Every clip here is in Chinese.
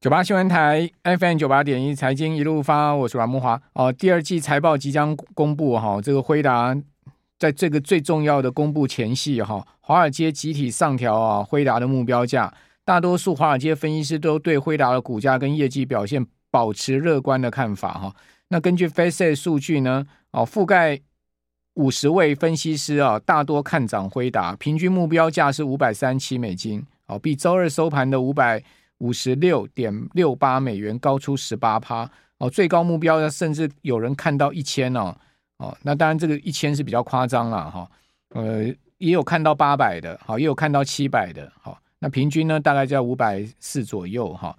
九八新闻台 FM 九八点一财经一路发，我是阮慕华哦。第二季财报即将公布哈，这个辉达在这个最重要的公布前夕哈，华尔街集体上调啊辉达的目标价，大多数华尔街分析师都对辉达的股价跟业绩表现保持乐观的看法哈。那根据 Face 数据呢，哦覆盖五十位分析师啊，大多看涨辉达，平均目标价是五百三十七美金，哦比周二收盘的五百。五十六点六八美元，高出十八趴。哦，最高目标呢甚至有人看到一千哦。哦，那当然这个一千是比较夸张了哈，呃，也有看到八百的，好，也有看到七百的，好，那平均呢大概在五百四左右哈，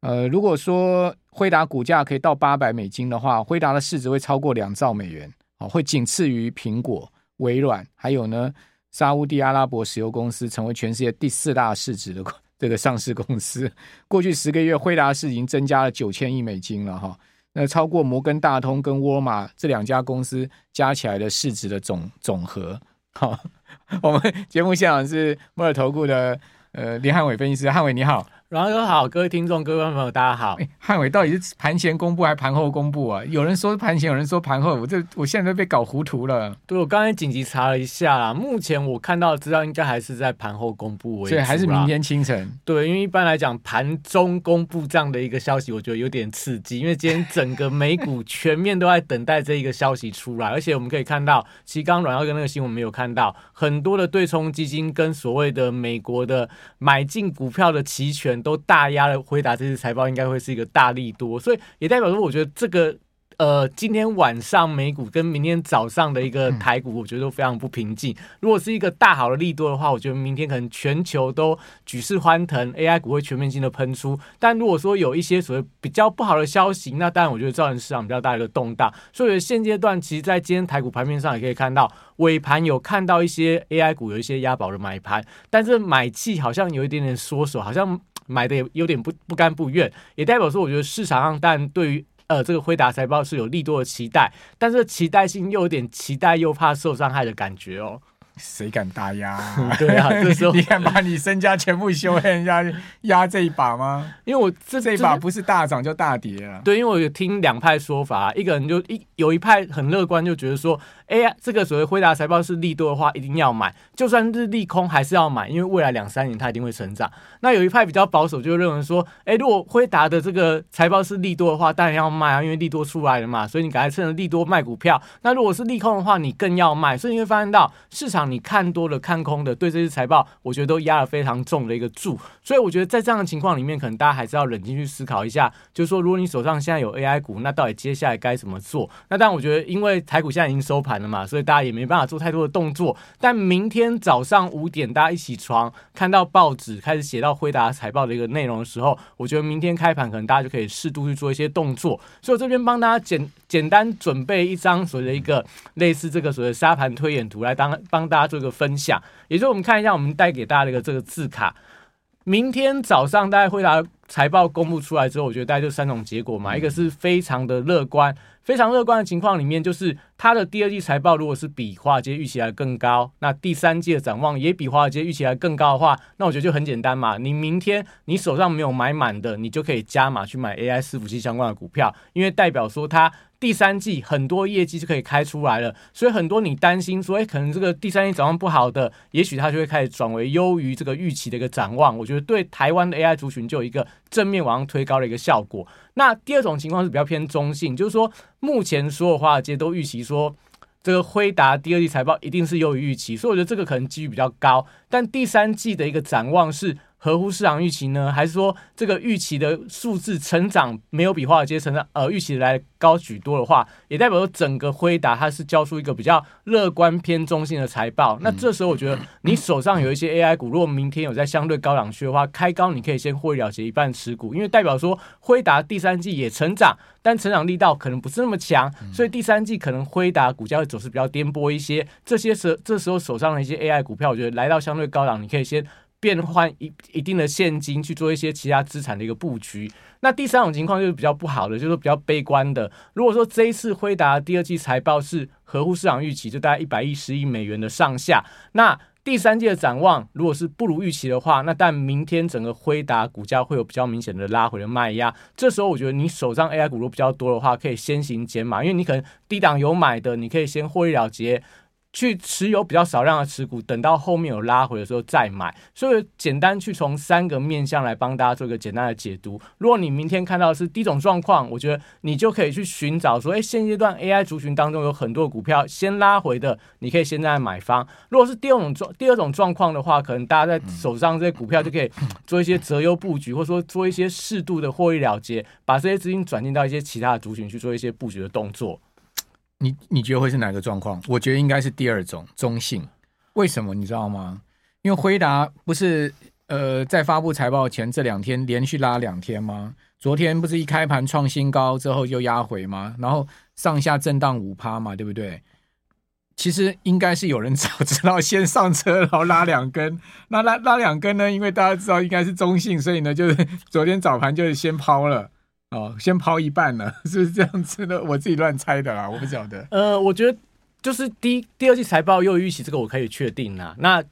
呃，如果说辉达股价可以到八百美金的话，辉达的市值会超过两兆美元，哦，会仅次于苹果、微软，还有呢沙乌地阿拉伯石油公司，成为全世界第四大市值的。这个上市公司过去十个月，辉达是已经增加了九千亿美金了哈，那超过摩根大通跟沃尔玛这两家公司加起来的市值的总总和。好，我们节目现场是摩尔投顾的呃林汉伟分析师，汉伟你好。阮哥好，各位听众、各位朋友，大家好。汉伟到底是盘前公布还是盘后公布啊？有人说盘前，有人说盘后，我这我现在都被搞糊涂了。对，我刚才紧急查了一下啦，目前我看到的资料应该还是在盘后公布为主，所以还是明天清晨。对，因为一般来讲盘中公布这样的一个消息，我觉得有点刺激，因为今天整个美股全面都在等待这一个消息出来，而且我们可以看到，其实刚刚阮哥跟那个新闻没有看到，很多的对冲基金跟所谓的美国的买进股票的期权都大压的回答这次财报应该会是一个大利多，所以也代表说，我觉得这个呃，今天晚上美股跟明天早上的一个台股，我觉得都非常不平静。如果是一个大好的利多的话，我觉得明天可能全球都举世欢腾，AI 股会全面性的喷出。但如果说有一些所谓比较不好的消息，那当然我觉得造成市场比较大的一个动荡。所以现阶段，其实，在今天台股盘面上也可以看到，尾盘有看到一些 AI 股有一些押宝的买盘，但是买气好像有一点点缩手，好像。买的也有点不不甘不愿，也代表说，我觉得市场上但对于呃这个辉达财报是有利多的期待，但是期待性又有点期待又怕受伤害的感觉哦。谁敢大压？对啊，这时候 你敢把你身家全部修给人家压这一把吗？因为我这这一把不是大涨就大跌啊。对，因为我有听两派说法，一个人就一有一派很乐观，就觉得说。哎呀，这个所谓辉达财报是利多的话，一定要买；就算是利空，还是要买，因为未来两三年它一定会成长。那有一派比较保守，就认为说，哎，如果辉达的这个财报是利多的话，当然要卖啊，因为利多出来了嘛，所以你赶快趁着利多卖股票。那如果是利空的话，你更要卖。所以你会发现到市场，你看多的、看空的，对这些财报，我觉得都压了非常重的一个注。所以我觉得在这样的情况里面，可能大家还是要冷静去思考一下，就是说，如果你手上现在有 AI 股，那到底接下来该怎么做？那但，我觉得因为台股现在已经收盘了。嘛，所以大家也没办法做太多的动作。但明天早上五点，大家一起床看到报纸开始写到辉达财报的一个内容的时候，我觉得明天开盘可能大家就可以适度去做一些动作。所以我这边帮大家简简单准备一张所谓的一个类似这个所谓沙盘推演图来当帮 大家做一个分享。也就是我们看一下，我们带给大家的一个这个字卡。明天早上大家辉达财报公布出来之后，我觉得大概就三种结果嘛，一个是非常的乐观。非常乐观的情况里面，就是它的第二季财报如果是比华尔街预期来更高，那第三季的展望也比华尔街预期来更高的话，那我觉得就很简单嘛。你明天你手上没有买满的，你就可以加码去买 AI 伺服器相关的股票，因为代表说它。第三季很多业绩就可以开出来了，所以很多你担心说，哎，可能这个第三季展望不好的，也许它就会开始转为优于这个预期的一个展望。我觉得对台湾的 AI 族群就有一个正面往上推高的一个效果。那第二种情况是比较偏中性，就是说目前所有华尔街都预期说，这个辉达第二季财报一定是优于预期，所以我觉得这个可能几率比较高。但第三季的一个展望是。合乎市场预期呢，还是说这个预期的数字成长没有比华尔街成长呃预期来高许多的话，也代表说整个辉达它是交出一个比较乐观偏中性的财报。那这时候我觉得你手上有一些 AI 股，如果明天有在相对高档区的话，开高你可以先获利了结一半持股，因为代表说辉达第三季也成长，但成长力道可能不是那么强，所以第三季可能辉达股价会走势比较颠簸一些。这些时这时候手上的一些 AI 股票，我觉得来到相对高档，你可以先。变换一一定的现金去做一些其他资产的一个布局。那第三种情况就是比较不好的，就是比较悲观的。如果说这一次辉达第二季财报是合乎市场预期，就大概一百一十亿美元的上下，那第三季的展望如果是不如预期的话，那但明天整个辉达股价会有比较明显的拉回的卖压。这时候我觉得你手上 AI 股如果比较多的话，可以先行减码，因为你可能低档有买的，你可以先获利了结。去持有比较少量的持股，等到后面有拉回的时候再买。所以简单去从三个面向来帮大家做一个简单的解读。如果你明天看到是第一种状况，我觉得你就可以去寻找说，哎，现阶段 AI 族群当中有很多股票先拉回的，你可以现在买方。如果是第二种状第二种状况的话，可能大家在手上这些股票就可以做一些择优布局，或者说做一些适度的获利了结，把这些资金转进到一些其他的族群去做一些布局的动作。你你觉得会是哪个状况？我觉得应该是第二种中性。为什么你知道吗？因为辉达不是呃在发布财报前这两天连续拉两天吗？昨天不是一开盘创新高之后就压回吗？然后上下震荡五趴嘛，对不对？其实应该是有人早知道先上车，然后拉两根。那拉拉两根呢？因为大家知道应该是中性，所以呢就是 昨天早盘就是先抛了。哦，先抛一半了，是 不是这样子的？我自己乱猜的啦，我不晓得。呃，我觉得就是第第二季财报又预期，这个我可以确定啦。那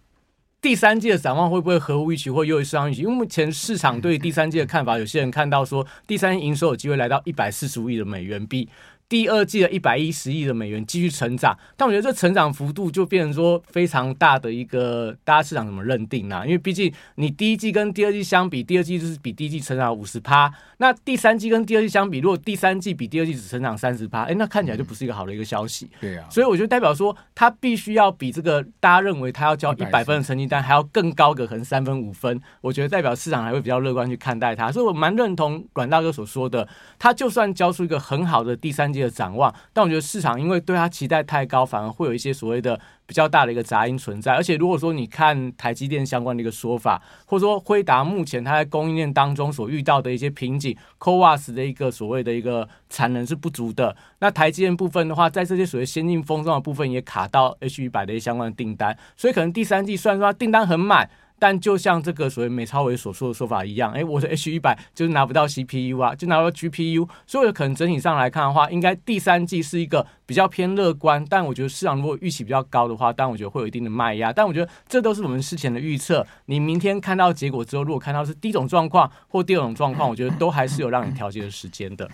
第三季的展望会不会合乎预期或优于市场预期？因为目前市场对第三季的看法，有些人看到说第三营收有机会来到一百四十五亿的美元币。第二季的一百一十亿的美元继续成长，但我觉得这成长幅度就变成说非常大的一个，大家市场怎么认定呢、啊？因为毕竟你第一季跟第二季相比，第二季就是比第一季成长五十趴，那第三季跟第二季相比，如果第三季比第二季只成长三十趴，哎，那看起来就不是一个好的一个消息。对啊，所以我觉得代表说它必须要比这个大家认为它要交一百分的成绩单还要更高个，可能三分五分。我觉得代表市场还会比较乐观去看待它，所以我蛮认同阮大哥所说的，他就算交出一个很好的第三季的展望，但我觉得市场因为对它期待太高，反而会有一些所谓的比较大的一个杂音存在。而且如果说你看台积电相关的一个说法，或者说辉达目前它在供应链当中所遇到的一些瓶颈，CoWoS 的一个所谓的一个产能是不足的。那台积电部分的话，在这些所谓先进封装的部分也卡到 H100 的一些相关的订单，所以可能第三季虽然说它订单很满。但就像这个所谓美超伟所说的说法一样，哎，我的 H 一百就是拿不到 CPU 啊，就拿不到 GPU，所以可能整体上来看的话，应该第三季是一个比较偏乐观。但我觉得市场如果预期比较高的话，但我觉得会有一定的卖压。但我觉得这都是我们事前的预测。你明天看到结果之后，如果看到是第一种状况或第二种状况，我觉得都还是有让你调节的时间的。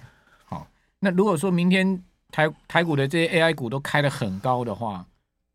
好，那如果说明天台台股的这些 AI 股都开得很高的话，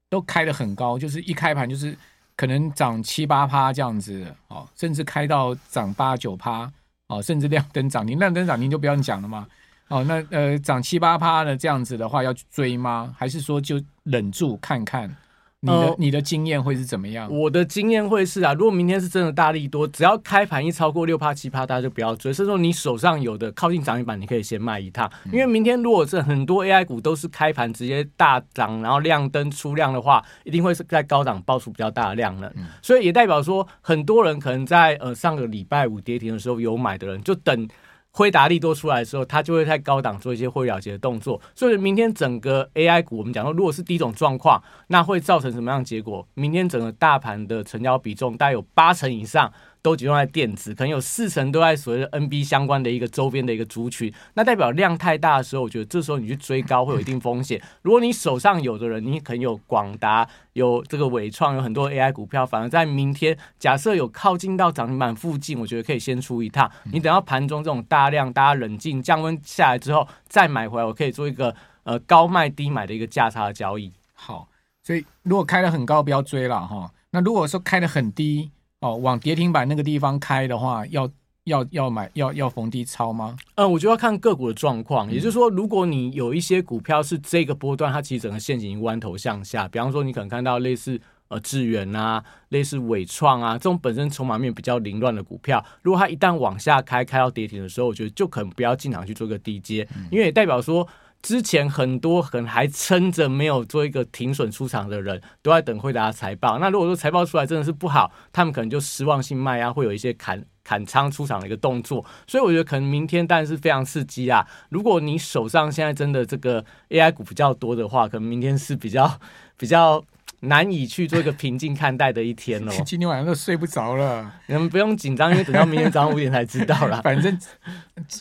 都开得很高，就是一开盘就是。可能涨七八趴这样子，哦，甚至开到涨八九趴，哦，甚至亮灯涨停，亮灯涨停就不要讲了嘛，哦，那呃涨七八趴的这样子的话，要去追吗？还是说就忍住看看？你的、呃、你的经验会是怎么样？我的经验会是啊，如果明天是真的大力多，只要开盘一超过六趴七趴，大家就不要追。甚至说你手上有的靠近涨停板，你可以先卖一趟。因为明天如果是很多 AI 股都是开盘直接大涨，然后亮灯出量的话，一定会是在高档爆出比较大的量能。所以也代表说，很多人可能在呃上个礼拜五跌停的时候有买的人，就等。辉达力多出来的时候，它就会在高档做一些会了结的动作。所以明天整个 AI 股，我们讲说，如果是第一种状况，那会造成什么样的结果？明天整个大盘的成交比重大概有八成以上。都集中在电子，可能有四成都在所谓的 NB 相关的一个周边的一个族群，那代表量太大的时候，我觉得这时候你去追高会有一定风险。如果你手上有的人，你可能有广达、有这个伟创，有很多 AI 股票，反而在明天假设有靠近到涨停板附近，我觉得可以先出一趟。你等到盘中这种大量，大家冷静降温下来之后再买回来，我可以做一个呃高卖低买的一个价差的交易。好，所以如果开的很高，不要追了哈。那如果说开的很低，哦，往跌停板那个地方开的话，要要要买，要要逢低抄吗？嗯，我觉得要看个股的状况。嗯、也就是说，如果你有一些股票是这个波段，它其实整个线型弯头向下，比方说你可能看到类似呃智源啊，类似伟创啊这种本身筹码面比较凌乱的股票，如果它一旦往下开，开到跌停的时候，我觉得就可能不要进场去做个低接，嗯、因为也代表说。之前很多很还撑着没有做一个停损出场的人，都在等辉达财报。那如果说财报出来真的是不好，他们可能就失望性卖啊，会有一些砍砍仓出场的一个动作。所以我觉得可能明天当然是非常刺激啊！如果你手上现在真的这个 AI 股比较多的话，可能明天是比较比较。难以去做一个平静看待的一天哦。今天晚上都睡不着了，你们不用紧张，因为等到明天早上五点才知道啦。反正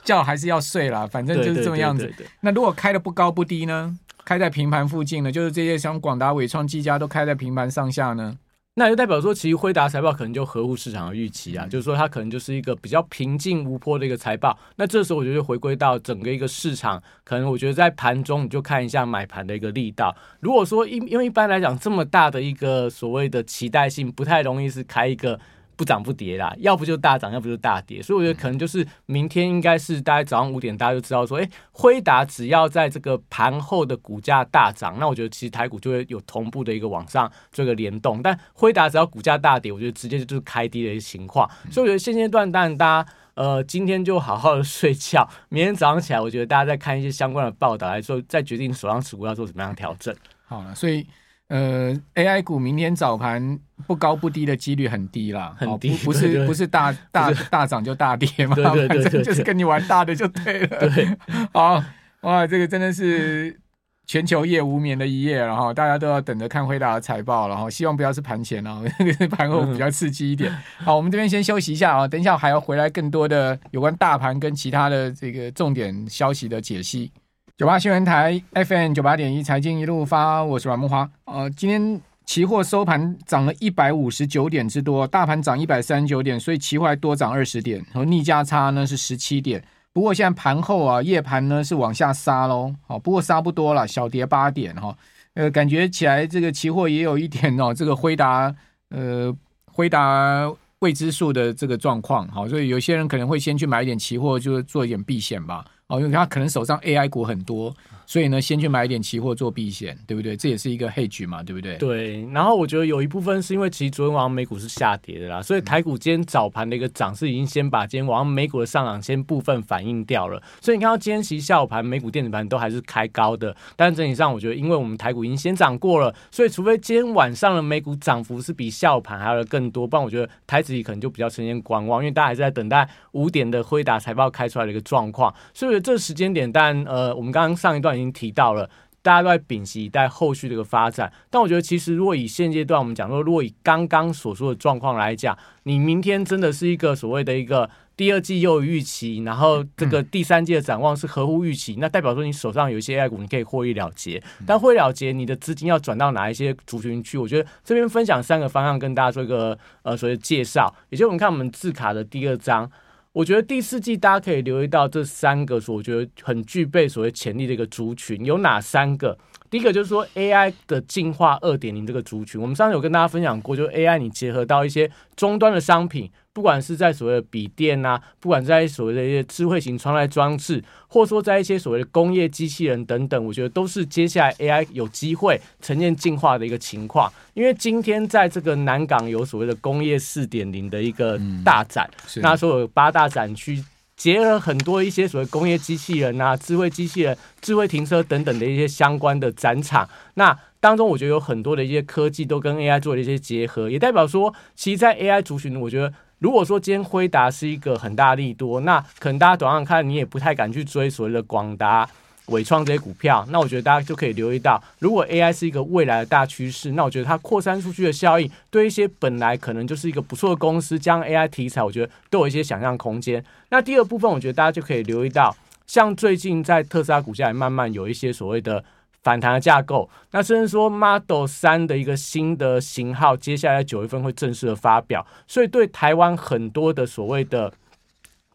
觉还是要睡啦，反正就是这么样子。那如果开的不高不低呢？开在平盘附近呢？就是这些像广达、伟创、技嘉都开在平盘上下呢？那就代表说，其实辉达财报可能就合乎市场的预期啊，嗯、就是说它可能就是一个比较平静无波的一个财报。那这时候我觉得回归到整个一个市场，可能我觉得在盘中你就看一下买盘的一个力道。如果说因因为一般来讲这么大的一个所谓的期待性，不太容易是开一个。不涨不跌啦，要不就大涨，要不就大跌，所以我觉得可能就是明天应该是大概早上五点，大家就知道说，哎、欸，辉达只要在这个盘后的股价大涨，那我觉得其实台股就会有同步的一个往上做一个联动。但辉达只要股价大跌，我觉得直接就是开低的一个情况。所以我觉得现阶段当然大家呃今天就好好的 睡觉，明天早上起来，我觉得大家再看一些相关的报道来说，再决定手上持股要做怎么样调整。好了，所以。呃，AI 股明天早盘不高不低的几率很低啦，很低，不是不是大大大涨就大跌嘛，对对对对对，反正就是跟你玩大的就对了。对，好哇，这个真的是全球夜无眠的一夜，然后大家都要等着看辉达的财报，然后希望不要是盘前哦，盘后比较刺激一点。好，我们这边先休息一下啊，等一下还要回来更多的有关大盘跟其他的这个重点消息的解析。九八新闻台 FM 九八点一财经一路发，我是阮木花。呃，今天期货收盘涨了一百五十九点之多，大盘涨一百三十九点，所以期货还多涨二十点，然后逆价差呢是十七点。不过现在盘后啊，夜盘呢是往下杀喽，好，不过杀不多了，小跌八点哈。呃，感觉起来这个期货也有一点哦，这个辉达呃辉达未知数的这个状况，好，所以有些人可能会先去买一点期货，就是做一点避险吧。哦，因为他可能手上 AI 股很多。所以呢，先去买一点期货做避险，对不对？这也是一个 hedge 嘛，对不对？对。然后我觉得有一部分是因为其实昨天晚上美股是下跌的啦，所以台股今天早盘的一个涨势已经先把今天晚上美股的上涨先部分反映掉了。所以你看到今天其实下午盘美股电子盘都还是开高的，但是整体上我觉得，因为我们台股已经先涨过了，所以除非今天晚上的美股涨幅是比下午盘还要的更多，不然我觉得台指可能就比较呈现观望，因为大家还是在等待五点的辉达财报开出来的一个状况。所以这个时间点，但呃，我们刚刚上一段已经提到了。大家都在屏息以待后续的一个发展，但我觉得其实如果以现阶段我们讲说，如果以刚刚所说的状况来讲，你明天真的是一个所谓的一个第二季又有预期，然后这个第三季的展望是合乎预期，那代表说你手上有一些 AI 股，你可以获利了结。但获利了结，你的资金要转到哪一些族群去？我觉得这边分享三个方向跟大家做一个呃所谓的介绍，也就是我们看我们字卡的第二章。我觉得第四季大家可以留意到这三个，所我觉得很具备所谓潜力的一个族群有哪三个？第一个就是说 AI 的进化二点零这个族群，我们上次有跟大家分享过，就 AI 你结合到一些终端的商品。不管是在所谓的笔电啊，不管在所谓的一些智慧型穿戴装置，或者说在一些所谓的工业机器人等等，我觉得都是接下来 AI 有机会呈现进化的一个情况。因为今天在这个南港有所谓的工业四点零的一个大展，嗯、那所有八大展区，结合很多一些所谓工业机器人啊、智慧机器人、智慧停车等等的一些相关的展场，那当中我觉得有很多的一些科技都跟 AI 做了一些结合，也代表说，其实，在 AI 族群，我觉得。如果说今天辉达是一个很大利多，那可能大家短上看你也不太敢去追所谓的广达、伟创这些股票。那我觉得大家就可以留意到，如果 AI 是一个未来的大趋势，那我觉得它扩散出去的效应，对一些本来可能就是一个不错的公司，将 AI 题材，我觉得都有一些想象空间。那第二部分，我觉得大家就可以留意到，像最近在特斯拉股价也慢慢有一些所谓的。反弹的架构，那甚至说 Model 3的一个新的型号，接下来九月份会正式的发表，所以对台湾很多的所谓的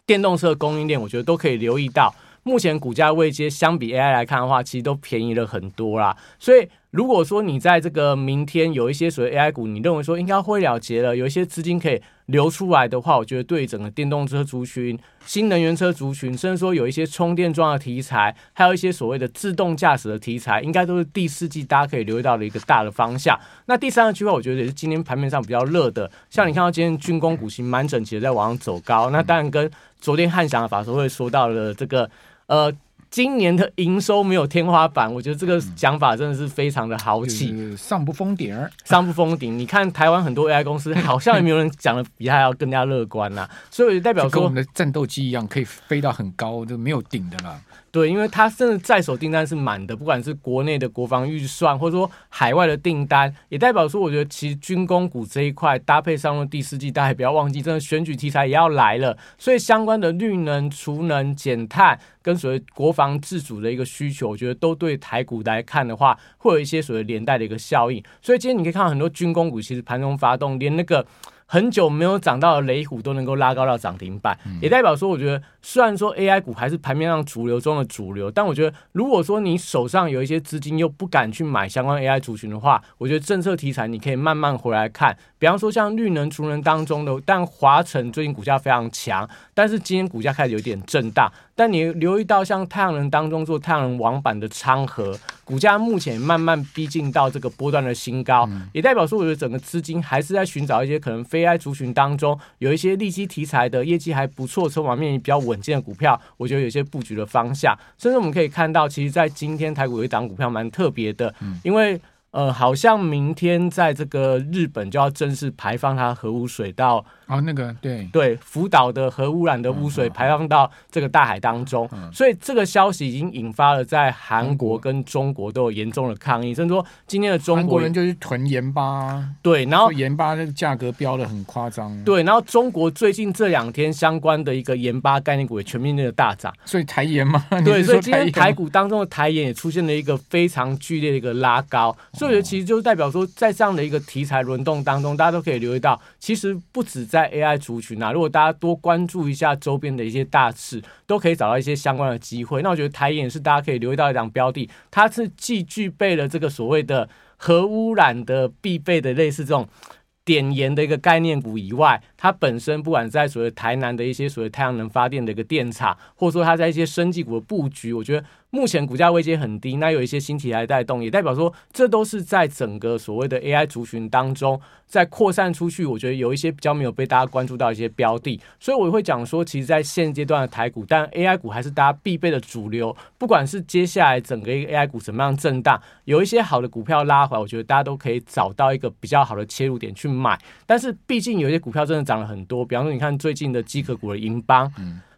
电动车供应链，我觉得都可以留意到。目前股价位阶相比 AI 来看的话，其实都便宜了很多啦。所以如果说你在这个明天有一些所谓 AI 股，你认为说应该会了结了，有一些资金可以流出来的话，我觉得对整个电动车族群、新能源车族群，甚至说有一些充电桩的题材，还有一些所谓的自动驾驶的题材，应该都是第四季大家可以留意到的一个大的方向。那第三个区块，我觉得也是今天盘面上比较热的，像你看到今天军工股型蛮整齐的在往上走高，那当然跟昨天汉翔的法说会说到了这个。呃，今年的营收没有天花板，我觉得这个想法真的是非常的豪气，嗯，上不封顶，上不封顶。你看台湾很多 AI 公司，好像也没有人讲的比他要更加乐观呐，啊，所以代表说跟我们的战斗机一样，可以飞到很高，就没有顶的啦。对，因为它甚至在手订单是满的，不管是国内的国防预算，或者说海外的订单，也代表说，我觉得其实军工股这一块搭配上了第四季，大家也不要忘记，真的选举题材也要来了，所以相关的绿能、储能、减碳跟所谓国。防自主的一个需求，我觉得都对台股来看的话，会有一些所谓连带的一个效应。所以今天你可以看到很多军工股其实盘中发动，连那个。很久没有涨到的雷虎都能够拉高到涨停板，也代表说，我觉得虽然说 AI 股还是盘面上主流中的主流，但我觉得如果说你手上有一些资金又不敢去买相关 AI 族群的话，我觉得政策题材你可以慢慢回来看。比方说像绿能、储能当中的，但华晨最近股价非常强，但是今天股价开始有点震荡。但你留意到像太阳能当中做太阳能网板的昌河，股价目前慢慢逼近到这个波段的新高，也代表说我觉得整个资金还是在寻找一些可能非 AI 族群当中有一些利基题材的业绩还不错、筹码面比较稳健的股票，我觉得有些布局的方向。甚至我们可以看到，其实在今天台股有一档股票蛮特别的，因为。呃，好像明天在这个日本就要正式排放它核污水到哦，那个对。对，福岛的核污染的污水排放到这个大海当中，嗯。嗯、所以这个消息已经引发了在韩国跟中国都有严重的抗议，甚至说今天的中国，国人就是囤盐巴，对，然后盐巴那个价格飙的很夸张，对，然后中国最近这两天相关的一个盐巴概念股也全面性的大涨，所以台盐嘛，对，所以今天台股当中的台盐也出现了一个非常剧烈的一个拉高。所以我觉得其实就代表说，在这样的一个题材轮动当中，大家都可以留意到，其实不止在 AI 族群啊，如果大家多关注一下周边的一些大事，都可以找到一些相关的机会。那我觉得台盐是大家可以留意到一档标的，它是既具备了这个所谓的核污染的必备的类似这种碘盐的一个概念股以外，它本身不管在所谓台南的一些所谓太阳能发电的一个电厂，或者说它在一些生技股的布局，我觉得。目前股价位阶很低，那有一些新题材带动，也代表说这都是在整个所谓的 AI 族群当中在扩散出去。我觉得有一些比较没有被大家关注到一些标的，所以我会讲说，其实，在现阶段的台股，但 AI 股还是大家必备的主流。不管是接下来整个 AI 股怎么样震荡，有一些好的股票拉回来，我觉得大家都可以找到一个比较好的切入点去买。但是毕竟有一些股票真的涨了很多，比方说你看最近的机壳股的银邦，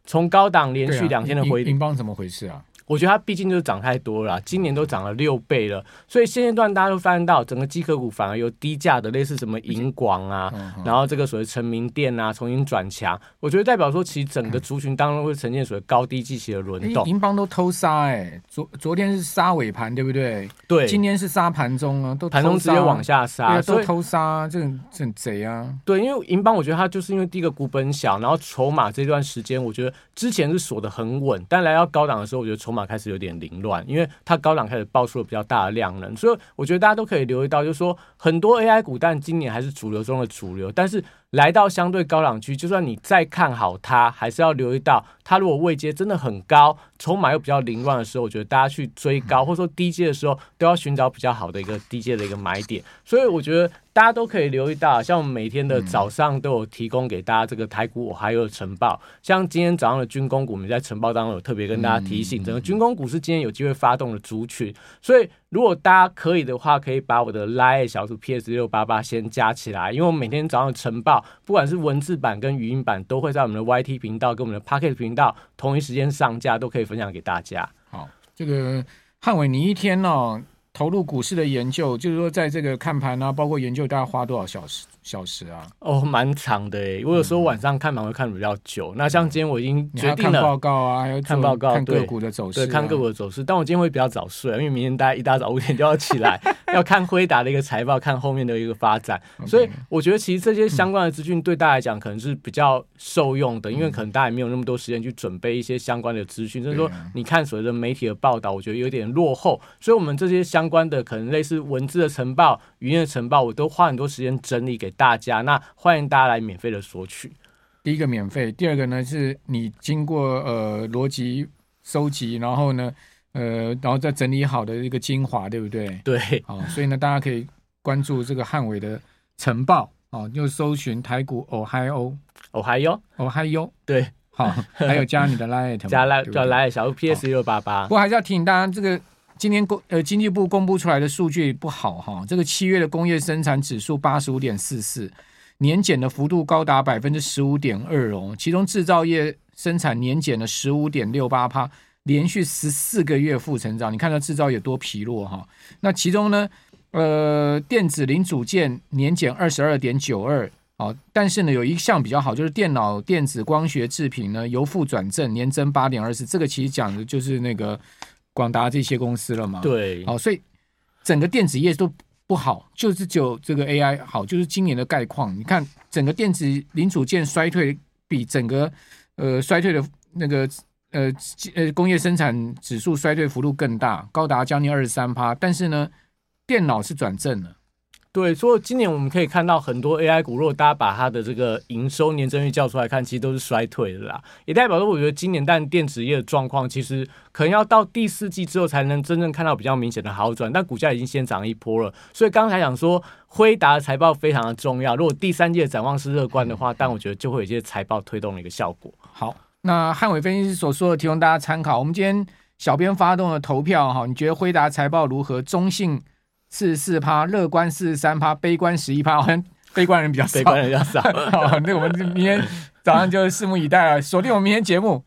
从高档连续两天的回，银邦怎么回事啊？我觉得它毕竟就是涨太多了，今年都涨了六倍了，所以现阶段大家都发现到，整个机壳股反而有低价的，类似什么银广啊，然后这个所谓成名店啊，重新转强，我觉得代表说，其实整个族群当中会呈现所谓高低季期的轮动。银邦都偷杀哎、欸，昨昨天是杀尾盘，对不对？对，今天是杀盘中啊，都盘中直接往下杀，对啊，都偷杀，这很这很贼啊。对，因为银邦，我觉得它就是因为第一个股本小，然后筹码这段时间，我觉得之前是锁的很稳，但来到高档的时候，我觉得筹码开始有点凌。乱，因为它高档开始爆出了比较大的量能，所以我觉得大家都可以留意到，就是说很多 AI 股，但今年还是主流中的主流，但是来到相对高档区，就算你再看好它，还是要留意到，它如果位阶真的很高，筹码又比较凌乱的时候，我觉得大家去追高，或者说低阶的时候，都要寻找比较好的一个低阶的一个买点，所以我觉得。大家都可以留意到，像我们每天的早上都有提供给大家这个台股我还有晨报，像今天早上的军工股，我们在晨报当中有特别跟大家提醒，整个军工股是今天有机会发动的族群，所以如果大家可以的话，可以把我的 Line 小组 PS 六八八先加起来，因为我每天早上晨报，不管是文字版跟语音版，都会在我们的 YT 频道跟我们的 Pocket 频道同一时间上架，都可以分享给大家。好，这个汉伟，你一天呢、哦？投入股市的研究，就是说，在这个看盘啊，包括研究，大概花多少小时？小时啊，哦，蛮长的诶。我有时候晚上看盘会看比较久。嗯、那像今天我已经决定了，看报告啊，还要看报告，看个股的走势、啊，对，看个股的走势。但我今天会比较早睡，因为明天大家一大早五点就要起来，要看辉达的一个财报，看后面的一个发展。所以我觉得其实这些相关的资讯对大家来讲可能是比较受用的，嗯、因为可能大家也没有那么多时间去准备一些相关的资讯。就是说，你看所谓的媒体的报道，我觉得有点落后。所以我们这些相关的可能类似文字的晨报、语音的晨报，我都花很多时间整理给大家。那欢迎大家来免费的索取。第一个免费，第二个呢是你经过呃逻辑收集，然后呢呃然后再整理好的一个精华，对不对？对，好，所以呢大家可以关注这个汉伟的晨报啊，就搜寻台股哦嗨哦哦嗨哟哦嗨哟，对，好，还有加你的 line 加 line 叫 line 小 PS 六八八。不过还是要提醒大家，这个今天公呃经济部公布出来的数据不好哈，这个七月的工业生产指数八十五点四四。年减的幅度高达百分之十五点二哦，其中制造业生产年减了十五点六八趴，连续十四个月负成长。你看到制造业多疲弱哈？那其中呢，呃，电子零组件年减二十二点九二，好，但是呢，有一项比较好，就是电脑电子光学制品呢由负转正，年增八点二四，这个其实讲的就是那个广达这些公司了嘛。对，好，所以整个电子业都不好，就是只有这个 AI 好，就是今年的概况。你看整个电子零组件衰退，比整个呃衰退的那个呃呃工业生产指数衰退幅度更大，高达将近二十三趴。但是呢，电脑是转正了。对，所以今年我们可以看到很多 AI 股，如果大家把它的这个营收年增率叫出来看，其实都是衰退的啦。也代表说，我觉得今年但电子业的状况，其实可能要到第四季之后才能真正看到比较明显的好转。但股价已经先涨一波了，所以刚才讲说辉达的财报非常的重要。如果第三季的展望是乐观的话，但我觉得就会有一些财报推动的一个效果。好，那汉伟分析师所说的提供大家参考。我们今天小编发动了投票哈，你觉得辉达财报如何？中性。四十四趴，乐观四十三趴，悲观十一趴，好像悲观人比较少，悲观人比较少。好，那我们明天早上就拭目以待了，锁定我们明天节目。